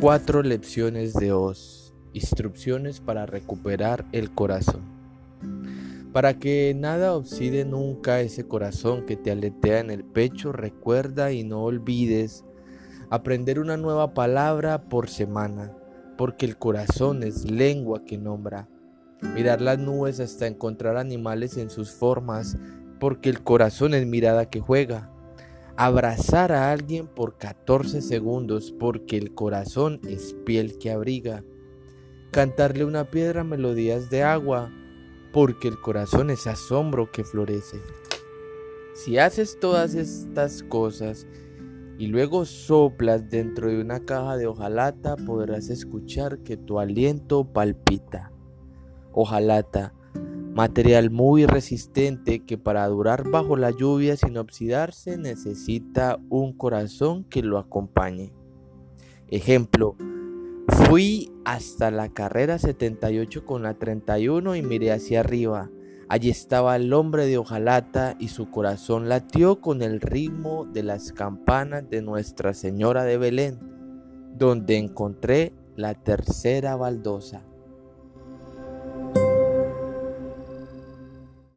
Cuatro lecciones de Oz. Instrucciones para recuperar el corazón. Para que nada oxide nunca ese corazón que te aletea en el pecho, recuerda y no olvides aprender una nueva palabra por semana, porque el corazón es lengua que nombra. Mirar las nubes hasta encontrar animales en sus formas, porque el corazón es mirada que juega abrazar a alguien por 14 segundos porque el corazón es piel que abriga, cantarle una piedra melodías de agua porque el corazón es asombro que florece. Si haces todas estas cosas y luego soplas dentro de una caja de hojalata, podrás escuchar que tu aliento palpita. Hojalata material muy resistente que para durar bajo la lluvia sin oxidarse necesita un corazón que lo acompañe. Ejemplo, fui hasta la carrera 78 con la 31 y miré hacia arriba. Allí estaba el hombre de hojalata y su corazón latió con el ritmo de las campanas de Nuestra Señora de Belén, donde encontré la tercera baldosa.